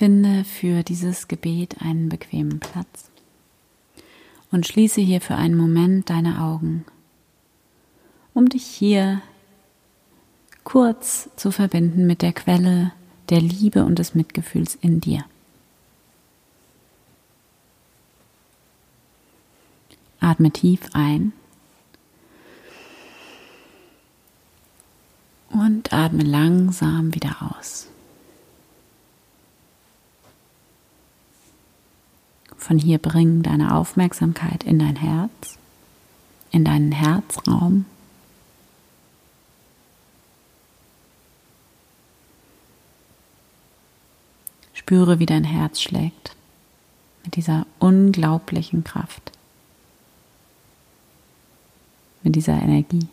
Finde für dieses Gebet einen bequemen Platz und schließe hier für einen Moment deine Augen, um dich hier kurz zu verbinden mit der Quelle der Liebe und des Mitgefühls in dir. Atme tief ein und atme langsam wieder aus. Von hier bring deine Aufmerksamkeit in dein Herz, in deinen Herzraum. Spüre, wie dein Herz schlägt mit dieser unglaublichen Kraft, mit dieser Energie.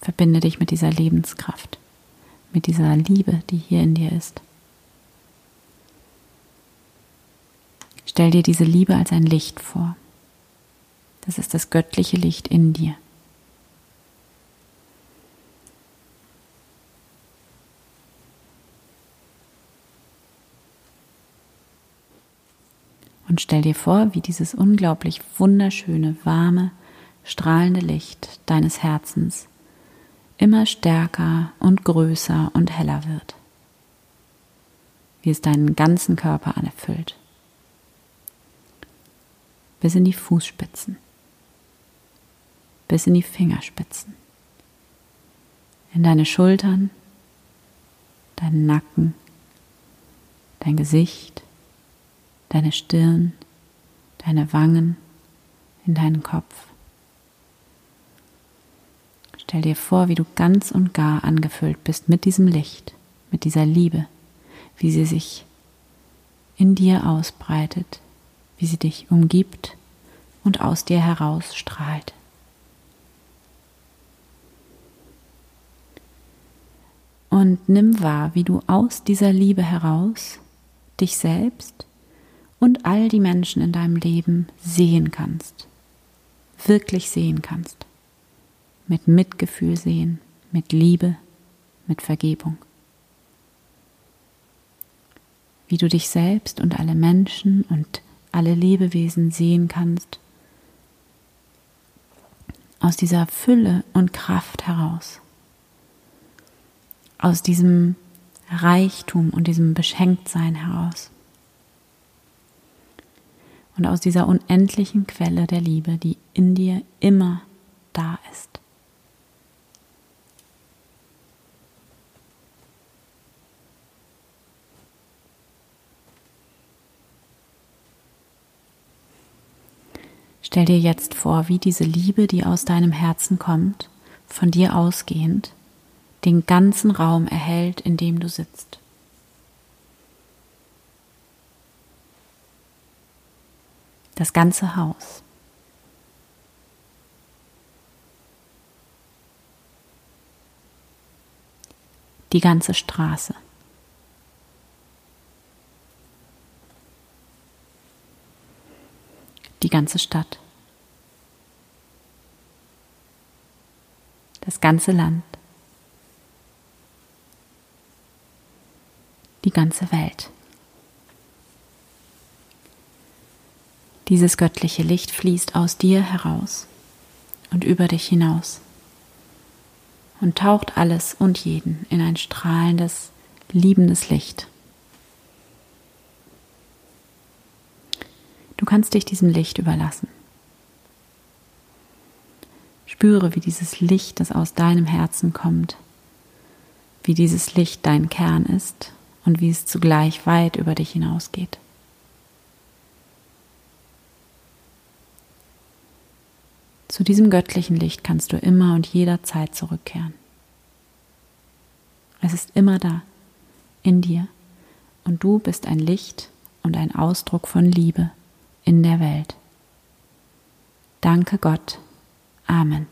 Verbinde dich mit dieser Lebenskraft, mit dieser Liebe, die hier in dir ist. Stell dir diese Liebe als ein Licht vor. Das ist das göttliche Licht in dir. Und stell dir vor, wie dieses unglaublich wunderschöne, warme, strahlende Licht deines Herzens immer stärker und größer und heller wird, wie es deinen ganzen Körper anerfüllt bis in die Fußspitzen, bis in die Fingerspitzen, in deine Schultern, deinen Nacken, dein Gesicht, deine Stirn, deine Wangen, in deinen Kopf. Stell dir vor, wie du ganz und gar angefüllt bist mit diesem Licht, mit dieser Liebe, wie sie sich in dir ausbreitet, wie sie dich umgibt und aus dir heraus strahlt. Und nimm wahr, wie du aus dieser Liebe heraus dich selbst und all die Menschen in deinem Leben sehen kannst, wirklich sehen kannst, mit Mitgefühl sehen, mit Liebe, mit Vergebung. Wie du dich selbst und alle Menschen und alle Lebewesen sehen kannst, aus dieser Fülle und Kraft heraus, aus diesem Reichtum und diesem Beschenktsein heraus. Und aus dieser unendlichen Quelle der Liebe, die in dir immer da ist. Stell dir jetzt vor, wie diese Liebe, die aus deinem Herzen kommt, von dir ausgehend, den ganzen Raum erhält, in dem du sitzt. Das ganze Haus. Die ganze Straße. Die ganze Stadt, das ganze Land, die ganze Welt. Dieses göttliche Licht fließt aus dir heraus und über dich hinaus und taucht alles und jeden in ein strahlendes, liebendes Licht. Du kannst dich diesem Licht überlassen. Spüre, wie dieses Licht, das aus deinem Herzen kommt, wie dieses Licht dein Kern ist und wie es zugleich weit über dich hinausgeht. Zu diesem göttlichen Licht kannst du immer und jederzeit zurückkehren. Es ist immer da, in dir, und du bist ein Licht und ein Ausdruck von Liebe in der Welt. Danke Gott. Amen.